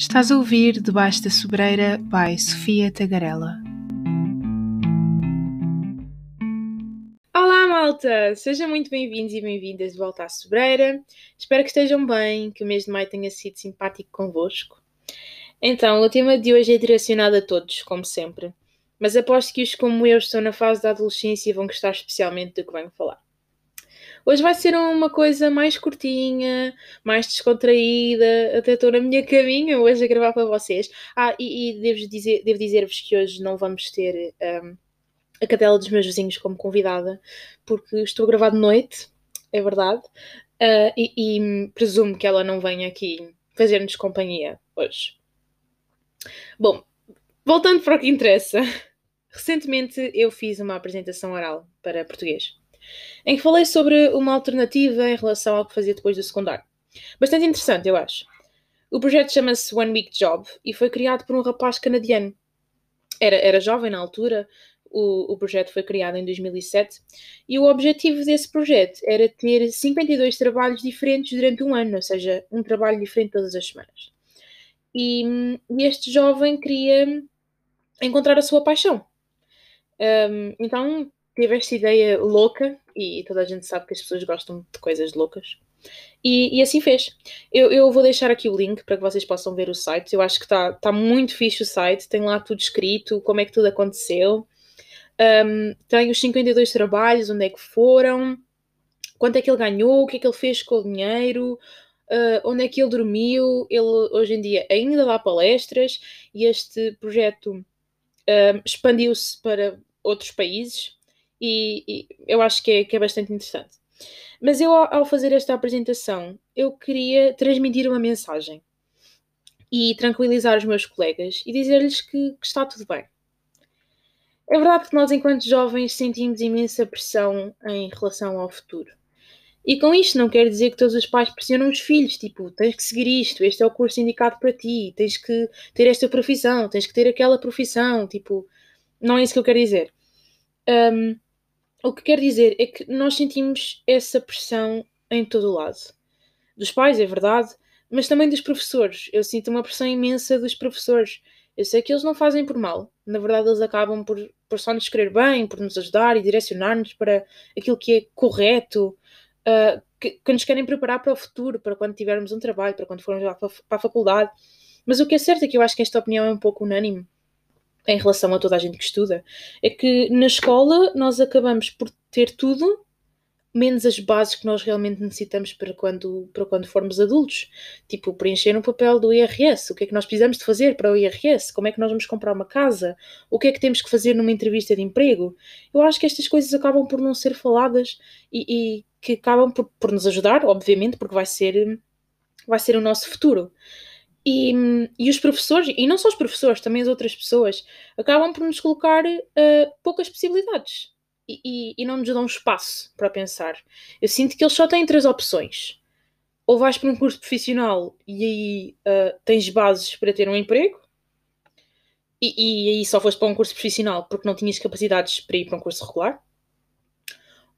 Estás a ouvir Debaixo da Sobreira by Sofia Tagarela. Olá, malta! Sejam muito bem-vindos e bem-vindas de volta à Sobreira. Espero que estejam bem, que o mês de maio tenha sido simpático convosco. Então, o tema de hoje é direcionado a todos, como sempre, mas aposto que os como eu estão na fase da adolescência e vão gostar especialmente do que venho falar. Hoje vai ser uma coisa mais curtinha, mais descontraída. Até estou na minha caminha hoje a gravar para vocês. Ah, e, e devo dizer-vos devo dizer que hoje não vamos ter um, a cadela dos meus vizinhos como convidada, porque estou a gravar de noite, é verdade. Uh, e, e presumo que ela não venha aqui fazer-nos companhia hoje. Bom, voltando para o que interessa. Recentemente eu fiz uma apresentação oral para português em que falei sobre uma alternativa em relação ao que fazia depois do secundário. Bastante interessante, eu acho. O projeto chama-se One Week Job e foi criado por um rapaz canadiano. Era, era jovem na altura, o, o projeto foi criado em 2007 e o objetivo desse projeto era ter 52 trabalhos diferentes durante um ano, ou seja, um trabalho diferente todas as semanas. E, e este jovem queria encontrar a sua paixão. Um, então teve esta ideia louca, e toda a gente sabe que as pessoas gostam de coisas loucas. E, e assim fez. Eu, eu, vou deixar aqui o link para que vocês possam ver o site. Eu acho que está tá muito fixe o site, tem lá tudo escrito, como é que tudo aconteceu. Um, tem os 52 trabalhos, onde é que foram, quanto é que ele ganhou, o que é que ele fez com o dinheiro, uh, onde é que ele dormiu. Ele hoje em dia ainda dá palestras e este projeto expandiu-se para outros países e, e eu acho que é, que é bastante interessante. Mas eu, ao fazer esta apresentação, eu queria transmitir uma mensagem e tranquilizar os meus colegas e dizer-lhes que, que, está tudo bem. É verdade que nós, enquanto jovens, sentimos imensa pressão em relação ao futuro. E com isto não quer dizer que todos os pais pressionam os filhos, tipo, tens que seguir isto, este é o curso indicado para ti, tens que ter esta profissão, tens que ter aquela profissão, tipo, não é isso que eu quero dizer. Um, o que quer dizer é que nós sentimos essa pressão em todo o lado. Dos pais, é verdade, mas também dos professores. Eu sinto uma pressão imensa dos professores. Eu sei que eles não fazem por mal. Na verdade, eles acabam por, por só nos querer bem, por nos ajudar e direcionar-nos para aquilo que é correto, uh, que, que, nos querem preparar para o futuro, para quando tivermos um trabalho, para quando formos para, para a faculdade. Mas o que é certo é que eu acho que esta opinião é um pouco unânime em relação a toda a gente que estuda, é que na escola nós acabamos por ter tudo, menos as bases que nós realmente necessitamos para quando, para quando formos adultos. Tipo, preencher um papel do IRS. O que é que nós precisamos de fazer para o IRS? Como é que nós vamos comprar uma casa? O que é que temos que fazer numa entrevista de emprego? Eu acho que estas coisas acabam por não ser faladas e, e que acabam por, por nos ajudar, obviamente, porque vai ser, vai ser o nosso futuro. E, e os professores, e não só os professores, também as outras pessoas, acabam por nos colocar uh, poucas possibilidades e, e, e, não nos dão espaço para pensar. Eu sinto que eles só têm três opções. Ou vais para um curso profissional e aí uh, tens bases para ter um emprego, e, e aí só foste para um curso profissional porque não tinhas capacidades para ir para um curso regular.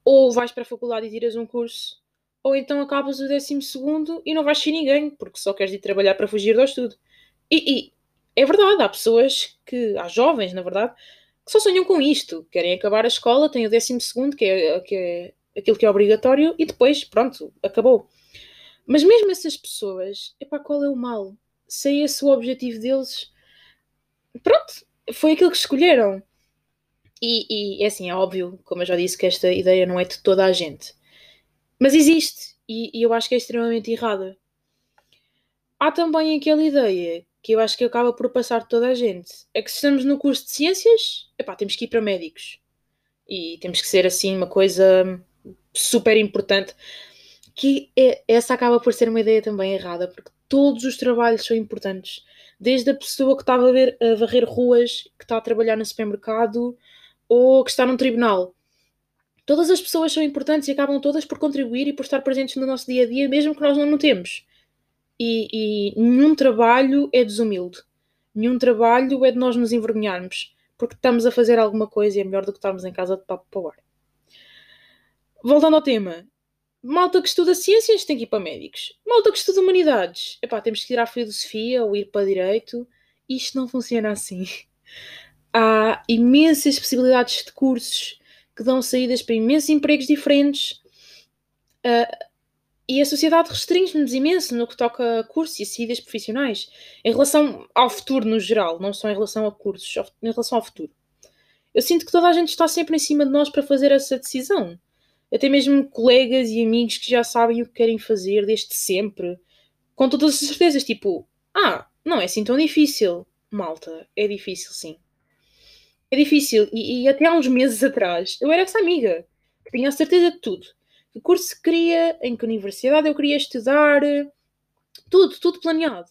Ou vais para a faculdade e tiras um curso ou então acabas o décimo segundo e não vais ser ninguém, porque só queres ir trabalhar para fugir do estudo. E, e, é verdade, há pessoas que, há jovens, na verdade, que só sonham com isto, querem acabar a escola, têm o décimo segundo, que é, que é aquilo que é obrigatório, e depois, pronto, acabou. Mas mesmo essas pessoas, epá, qual é o mal? Se é esse o objetivo deles, pronto, foi aquilo que escolheram. E, e é assim, é óbvio, como eu já disse, que esta ideia não é de toda a gente. Mas existe e, e eu acho que é extremamente errada. Há também aquela ideia que eu acho que acaba por passar toda a gente. É que se estamos no curso de ciências, epá, temos que ir para médicos. E temos que ser assim uma coisa super importante. Que é, essa acaba por ser uma ideia também errada, porque todos os trabalhos são importantes. Desde a pessoa que está a, ver, a varrer ruas, que está a trabalhar no supermercado ou que está num tribunal. Todas as pessoas são importantes e acabam todas por contribuir e por estar presentes no nosso dia a dia, mesmo que nós não notemos. E, e nenhum trabalho é desumilde. Nenhum trabalho é de nós nos envergonharmos, porque estamos a fazer alguma coisa e é melhor do que estarmos em casa de papo para o ar. Voltando ao tema, malta que estuda ciências tem que ir para médicos. Malta que estuda humanidades, epá, temos que tirar filosofia ou ir para direito. Isto não funciona assim. Há imensas possibilidades de cursos que dão saídas para imensos empregos diferentes. Uh, e a sociedade restringe-nos imenso no que toca a cursos e a saídas profissionais, em relação ao futuro no geral, não só em relação a cursos, em relação ao futuro. Eu sinto que toda a gente está sempre em cima de nós para fazer essa decisão. Até mesmo colegas e amigos que já sabem o que querem fazer desde sempre, com todas as certezas, tipo, ah, não é assim tão difícil. Malta, é difícil sim. É difícil, e, e até há uns meses atrás eu era essa amiga que tinha a certeza de tudo que curso queria, em que universidade eu queria estudar, tudo, tudo planeado.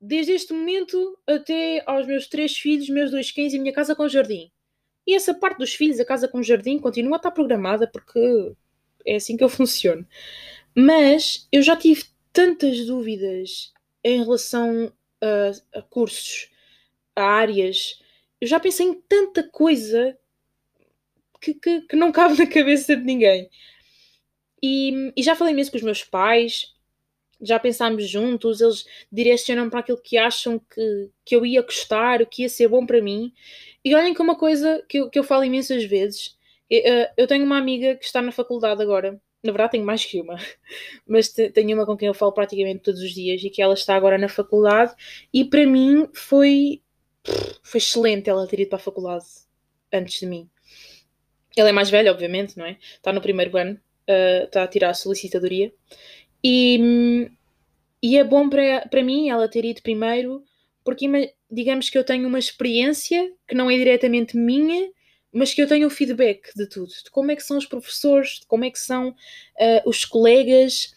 Desde este momento até aos meus três filhos, meus dois cães e minha casa com jardim. E essa parte dos filhos, a casa com jardim, continua a estar programada porque é assim que eu funciono. Mas eu já tive tantas dúvidas em relação a, a cursos, a áreas. Já pensei em tanta coisa que, que, que não cabe na cabeça de ninguém. E, e já falei mesmo com os meus pais, já pensámos juntos, eles direcionam para aquilo que acham que, que eu ia gostar, o que ia ser bom para mim. E olhem que uma coisa que eu, que eu falo imensas vezes, eh, eu tenho uma amiga que está na faculdade agora, na verdade tenho mais que uma, mas tenho uma com quem eu falo praticamente todos os dias e que ela está agora na faculdade e para mim foi, foi excelente ela ter ido para a faculdade antes de mim. Ela é mais velha, obviamente, não é? Está no primeiro ano, uh, está a tirar a solicitadoria. E, e é bom para, mim ela ter ido primeiro, porque digamos que eu tenho uma experiência que não é diretamente minha, mas que eu tenho o feedback de tudo, de como é que são os professores, de como é que são uh, os colegas,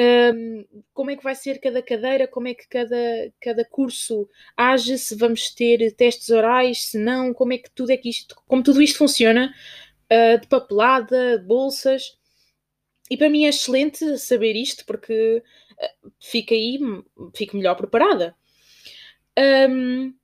um, como é que vai ser cada cadeira, como é que cada, cada curso age, se vamos ter testes orais, se não, como é que tudo é que isto, como tudo isto funciona, uh, de papelada, bolsas. E para mim é excelente saber isto porque uh, fico aí, fico melhor preparada. Um,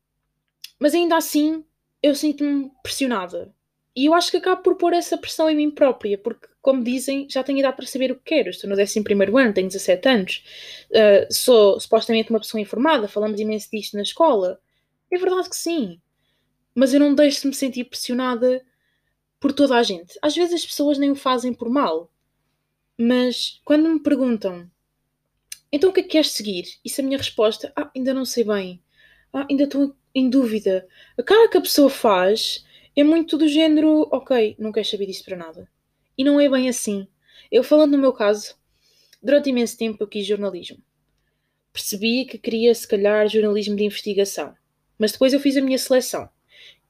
mas ainda assim eu sinto-me pressionada. E eu acho que acabo por pôr essa pressão em mim própria, porque, como dizem, já tenho idade para saber o que quero. Estou no 11 ano, tenho 17 anos, uh, sou supostamente uma pessoa informada, falamos imenso disto na escola. É verdade que sim. Mas eu não deixo de me sentir pressionada por toda a gente. Às vezes as pessoas nem o fazem por mal. Mas quando me perguntam então o que é que queres seguir? E se a minha resposta, ah, ainda não sei bem, ah, ainda estou em dúvida, a cara que a pessoa faz é muito do género, ok, não queres saber disso para nada. E não é bem assim. Eu falando no meu caso, durante imenso tempo eu quis jornalismo. Percebi que queria, se calhar, jornalismo de investigação. Mas depois eu fiz a minha seleção.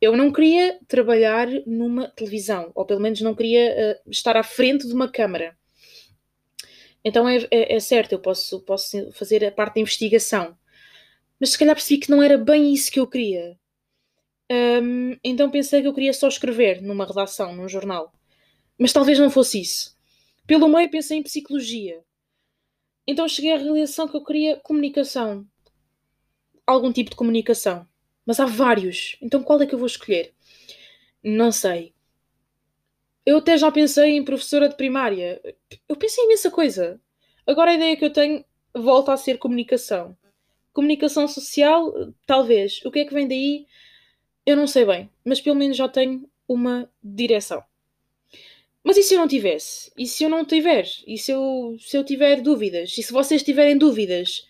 Eu não queria trabalhar numa televisão, ou pelo menos não queria uh, estar à frente de uma câmara. Então é, é, é, certo, eu posso, posso fazer a parte da investigação. Mas se calhar percebi que não era bem isso que eu queria. Um, então pensei que eu queria só escrever numa redação, num jornal. Mas talvez não fosse isso. Pelo meio pensei em psicologia. Então cheguei à realização que eu queria comunicação. Algum tipo de comunicação. Mas há vários. Então qual é que eu vou escolher? Não sei. Eu até já pensei em professora de primária. Eu pensei em imensa coisa. Agora a ideia que eu tenho volta a ser comunicação. Comunicação social, talvez. O que é que vem daí? Eu não sei bem. Mas pelo menos já tenho uma direção. Mas e se eu não tivesse? E se eu não tiver? E se eu, se eu tiver dúvidas? E se vocês tiverem dúvidas?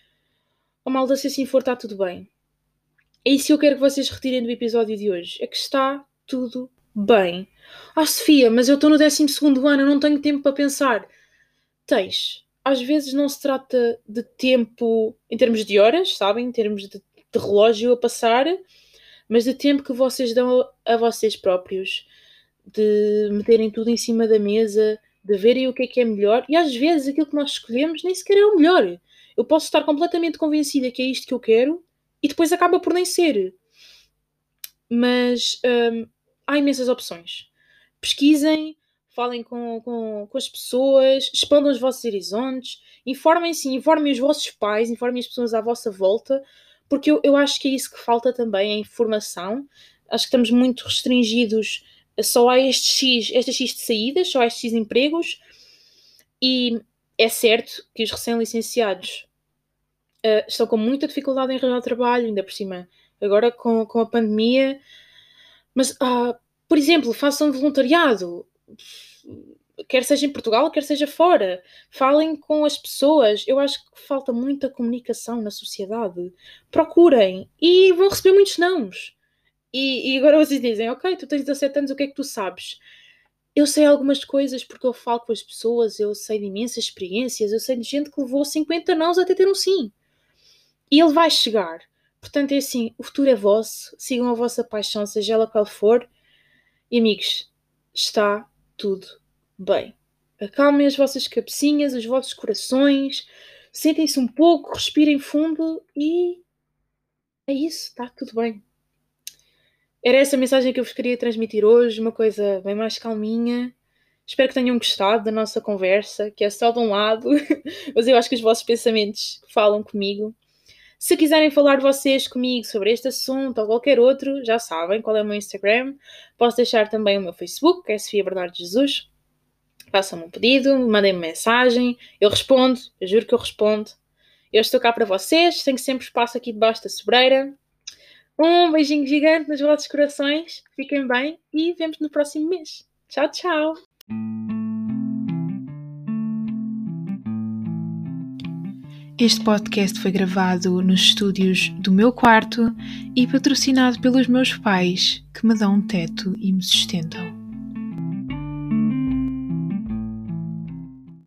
Oh malda, se assim for, está tudo bem. É isso que eu quero que vocês retirem do episódio de hoje. É que está tudo bem. Ah, Sofia, mas eu estou no 12 ano, eu não tenho tempo para pensar. Tens. Às vezes não se trata de tempo em termos de horas, sabem? Em termos de, de relógio a passar, mas de tempo que vocês dão a, a vocês próprios, de meterem tudo em cima da mesa, de verem o que é que é melhor. E às vezes aquilo que nós escolhemos nem sequer é o melhor. Eu posso estar completamente convencida que é isto que eu quero e depois acaba por nem ser. Mas hum, há imensas opções. Pesquisem, falem com, com, com as pessoas, expandam os vossos horizontes, informem-se, informem os vossos pais, informem as pessoas à vossa volta, porque eu, eu acho que é isso que falta também, a informação. Acho que estamos muito restringidos só há este X, estas X de saídas, só há estes X empregos. E é certo que os recém-licenciados uh, estão com muita dificuldade em arranjar trabalho, ainda por cima, agora com, com a pandemia. Mas, uh, por exemplo, façam voluntariado, quer seja em Portugal, quer seja fora. Falem com as pessoas. Eu acho que falta muita comunicação na sociedade. Procurem e vão receber muitos nãos. E, e agora vocês dizem: Ok, tu tens 17 anos, o que é que tu sabes? eu sei algumas coisas porque eu falo com as pessoas, eu sei de imensas experiências, eu sei de gente que levou 50 anos até ter um sim. E ele vai chegar. Portanto, é assim: o futuro é vosso, sigam a vossa paixão, seja ela qual for. E amigos, está tudo bem. Acalmem as vossas cabecinhas, os vossos corações, sentem-se um pouco, respirem fundo e é isso, está tudo bem. Era essa a mensagem que eu vos queria transmitir hoje, uma coisa bem mais calminha. Espero que tenham gostado da nossa conversa, que é só de um lado, mas eu acho que os vossos pensamentos falam comigo. Se quiserem falar vocês comigo sobre este assunto ou qualquer outro, já sabem qual é o meu Instagram. Posso deixar também o meu Facebook, que é Sofia Bernardo Jesus. Façam-me um pedido, mandem-me mensagem, eu respondo, eu juro que eu respondo. Eu estou cá para vocês, tenho sempre espaço aqui debaixo da sobreira. Um beijinho gigante nos vossos corações. Fiquem bem e vemos no próximo mês. Tchau, tchau! Este podcast foi gravado nos estúdios do meu quarto e patrocinado pelos meus pais, que me dão um teto e me sustentam.